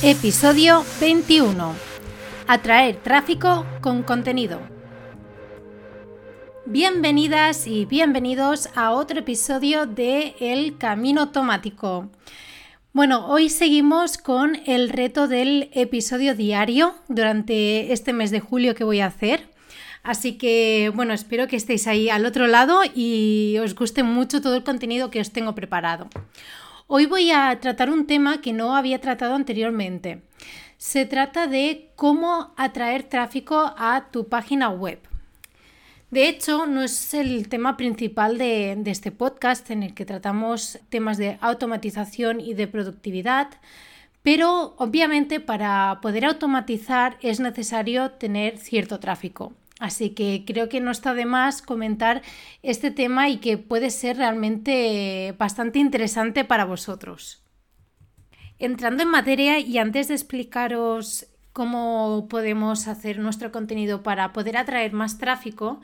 Episodio 21. Atraer tráfico con contenido. Bienvenidas y bienvenidos a otro episodio de El Camino Automático. Bueno, hoy seguimos con el reto del episodio diario durante este mes de julio que voy a hacer. Así que, bueno, espero que estéis ahí al otro lado y os guste mucho todo el contenido que os tengo preparado. Hoy voy a tratar un tema que no había tratado anteriormente. Se trata de cómo atraer tráfico a tu página web. De hecho, no es el tema principal de, este podcast en el que tratamos temas de automatización y de productividad, pero obviamente para poder automatizar es necesario tener cierto tráfico. Así que creo que no está de más comentar este tema y que puede ser realmente bastante interesante para vosotros. Entrando en materia y antes de explicaros cómo podemos hacer nuestro contenido para poder atraer más tráfico,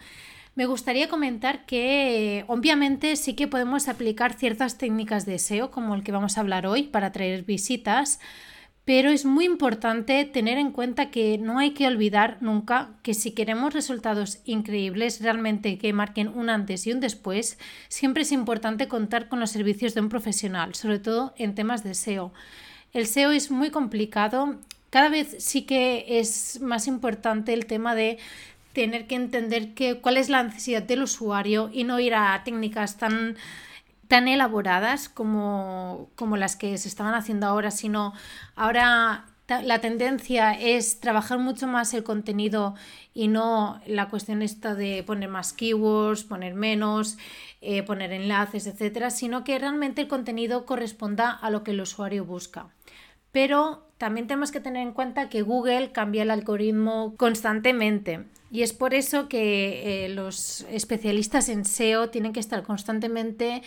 me gustaría comentar que obviamente sí que podemos aplicar ciertas técnicas de SEO como el que vamos a hablar hoy para atraer visitas, pero es muy importante tener en cuenta que no hay que olvidar nunca que si queremos resultados increíbles, realmente que marquen un antes y un después, siempre es importante contar con los servicios de un profesional, sobre todo en temas de SEO. El SEO es muy complicado, cada vez sí que es más importante el tema de tener que entender que, cuál es la necesidad del usuario y no ir a técnicas tan tan elaboradas como, como las que se estaban haciendo ahora, sino ahora la tendencia es trabajar mucho más el contenido y no la cuestión esta de poner más keywords, poner menos, eh, poner enlaces, etcétera, sino que realmente el contenido corresponda a lo que el usuario busca. Pero también tenemos que tener en cuenta que Google cambia el algoritmo constantemente y es por eso que eh, los especialistas en SEO tienen que estar constantemente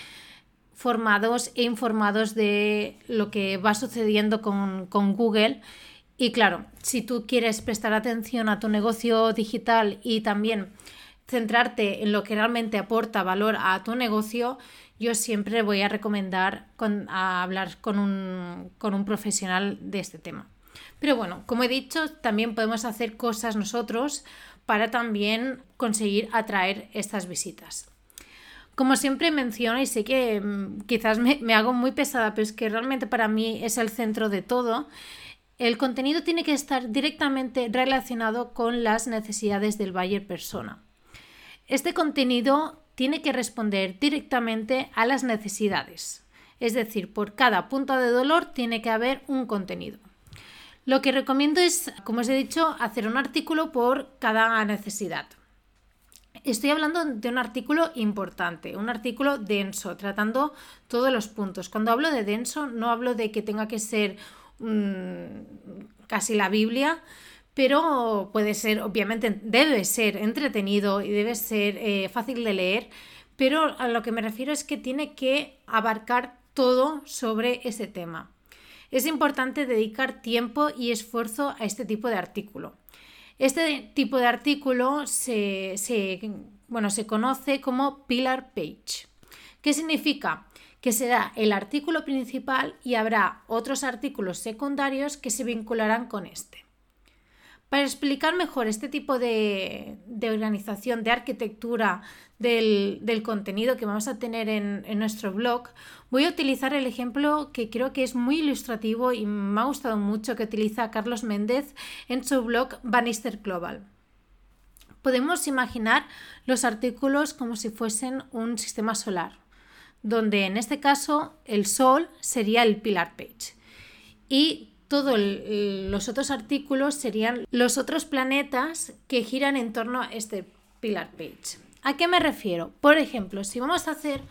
formados e informados de lo que va sucediendo con, Google. Y claro, si tú quieres prestar atención a tu negocio digital y también centrarte en lo que realmente aporta valor a tu negocio, yo siempre voy a recomendar a hablar con un, con un profesional de este tema. Pero bueno, como he dicho, también podemos hacer cosas nosotros para también conseguir atraer estas visitas. Como siempre menciono, y sé que mm, quizás me, hago muy pesada, pero es que realmente para mí es el centro de todo, el contenido tiene que estar directamente relacionado con las necesidades del buyer persona. Este contenido tiene que responder directamente a las necesidades. Es decir, por cada punto de dolor tiene que haber un contenido. Lo que recomiendo es, como os he dicho, hacer un artículo por cada necesidad. Estoy hablando de un artículo importante, un artículo denso, tratando todos los puntos. Cuando hablo de denso, no hablo de que tenga que ser casi la Biblia, pero puede ser, obviamente, debe ser entretenido y debe ser eh, fácil de leer, pero a lo que me refiero es que tiene que abarcar todo sobre ese tema. Es importante dedicar tiempo y esfuerzo a este tipo de artículo. Este tipo de artículo se, bueno, se conoce como pillar page. ¿Qué significa? Que será el artículo principal y habrá otros artículos secundarios que se vincularán con este. Para explicar mejor este tipo de, organización, de arquitectura del, contenido que vamos a tener en, nuestro blog, voy a utilizar el ejemplo que creo que es muy ilustrativo y me ha gustado mucho que utiliza Carlos Méndez en su blog Bannister Global. Podemos imaginar los artículos como si fuesen un sistema solar, donde en este caso el Sol sería el pillar page y todos los otros artículos serían los otros planetas que giran en torno a este pillar page. ¿A qué me refiero? Por ejemplo, si vamos a hacer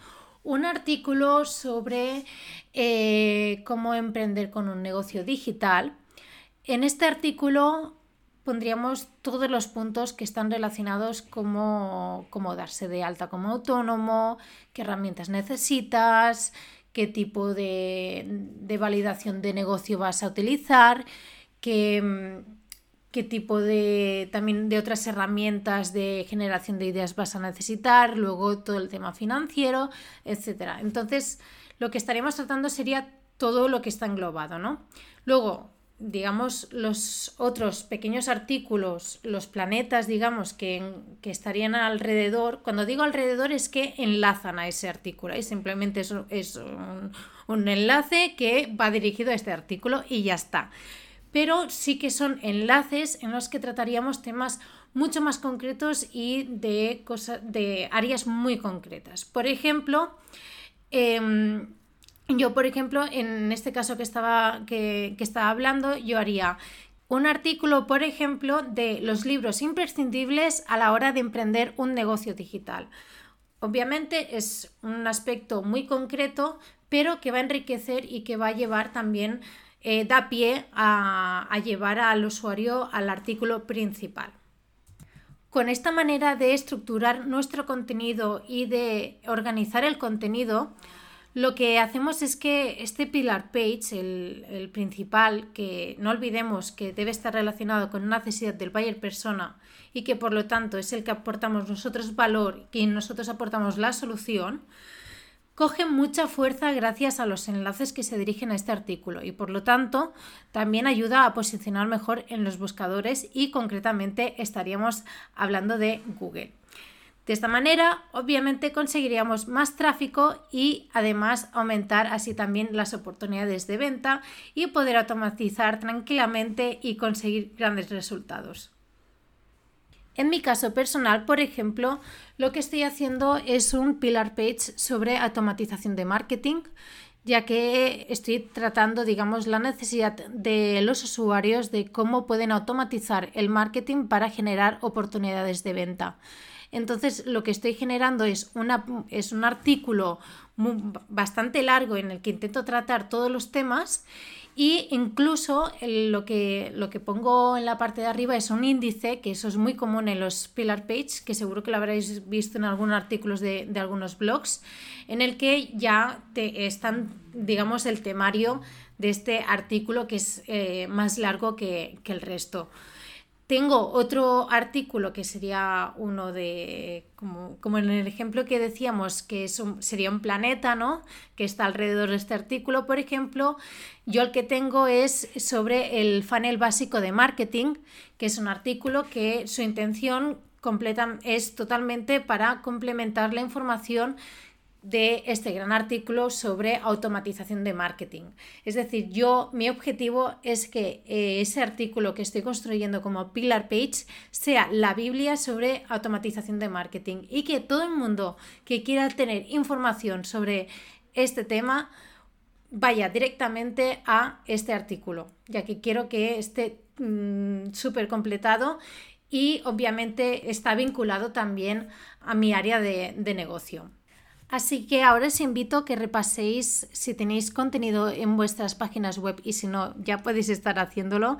un artículo sobre eh, cómo emprender con un negocio digital, en este artículo pondríamos todos los puntos que están relacionados como cómo darse de alta como autónomo, qué herramientas necesitas, qué tipo de, validación de negocio vas a utilizar, qué, qué tipo de también de otras herramientas de generación de ideas vas a necesitar, luego todo el tema financiero, etcétera. Entonces, lo que estaríamos tratando sería todo lo que está englobado, ¿no? Luego, digamos, los otros pequeños artículos, los planetas, digamos, que, estarían alrededor, cuando digo alrededor es que enlazan a ese artículo y simplemente es, es un, un enlace que va dirigido a este artículo y ya está. Pero sí que son enlaces en los que trataríamos temas mucho más concretos y de, cosas, de áreas muy concretas. Por ejemplo, em, yo, por ejemplo, en este caso que estaba, que, estaba hablando, yo haría un artículo, por ejemplo, de los libros imprescindibles a la hora de emprender un negocio digital. Obviamente es un aspecto muy concreto, pero que va a enriquecer y que va a llevar también, eh, da pie a, a llevar al usuario al artículo principal. Con esta manera de estructurar nuestro contenido y de organizar el contenido, lo que hacemos es que este pillar page, el, principal, que no olvidemos que debe estar relacionado con una necesidad del buyer persona y que por lo tanto es el que aportamos nosotros valor y nosotros aportamos la solución, coge mucha fuerza gracias a los enlaces que se dirigen a este artículo y por lo tanto también ayuda a posicionar mejor en los buscadores y concretamente estaríamos hablando de Google. De esta manera, obviamente, conseguiríamos más tráfico y además aumentar así también las oportunidades de venta y poder automatizar tranquilamente y conseguir grandes resultados. En mi caso personal, por ejemplo, lo que estoy haciendo es un pillar page sobre automatización de marketing, ya que estoy tratando, digamos, la necesidad de los usuarios de cómo pueden automatizar el marketing para generar oportunidades de venta. Entonces, lo que estoy generando es, una, es un artículo bastante largo en el que intento tratar todos los temas y incluso lo, que, lo que pongo en la parte de arriba es un índice, que eso es muy común en los pillar page, que seguro que lo habréis visto en algunos artículos de, algunos blogs, en el que ya te están, digamos, el temario de este artículo que es eh, más largo que, que el resto. Tengo otro artículo que sería uno de, como, en el ejemplo que decíamos, que sería un planeta, ¿no? Que está alrededor de este artículo, por ejemplo. Yo el que tengo es sobre el funnel básico de marketing, que es un artículo que su intención completa, es totalmente para complementar la información de este gran artículo sobre automatización de marketing. Es decir, yo mi objetivo es que eh, ese artículo que estoy construyendo como pillar page sea la Biblia sobre automatización de marketing y que todo el mundo que quiera tener información sobre este tema vaya directamente a este artículo, ya que quiero que esté mm, súper completado y obviamente está vinculado también a mi área de negocio. Así que ahora os invito a que repaséis si tenéis contenido en vuestras páginas web y si no, ya podéis estar haciéndolo.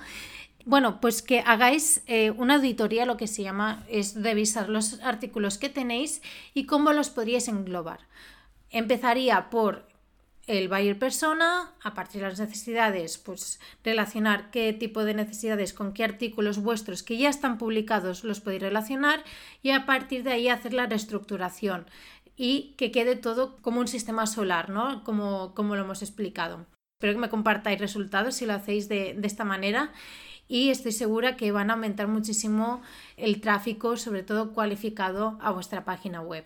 Bueno, pues que hagáis eh, una auditoría, lo que se llama es revisar los artículos que tenéis y cómo los podríais englobar. Empezaría por el buyer persona, a partir de las necesidades, pues relacionar qué tipo de necesidades con qué artículos vuestros que ya están publicados los podéis relacionar y a partir de ahí hacer la reestructuración y que quede todo como un sistema solar, ¿no? Como, como lo hemos explicado. Espero que me compartáis resultados si lo hacéis de, de esta manera y estoy segura que van a aumentar muchísimo el tráfico, sobre todo cualificado, a vuestra página web.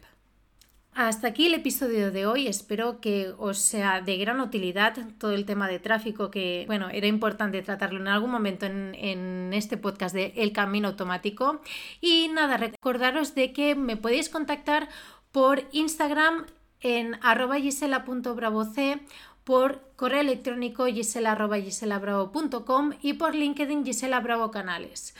Hasta aquí el episodio de hoy. Espero que os sea de gran utilidad todo el tema de tráfico que, bueno, era importante tratarlo en algún momento en, en, este podcast de El Camino Automático. Y nada, recordaros de que me podéis contactar por Instagram en arroba gisela.bravoc, por correo electrónico gisela.giselabravo.com y por LinkedIn Gisela Bravo Canales.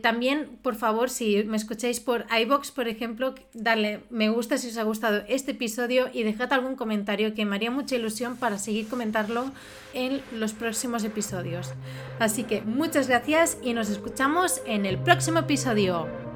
También, por favor, si me escucháis por iBox, por ejemplo, darle me gusta si os ha gustado este episodio y dejad algún comentario que me haría mucha ilusión para seguir comentarlo en los próximos episodios. Así que muchas gracias y nos escuchamos en el próximo episodio.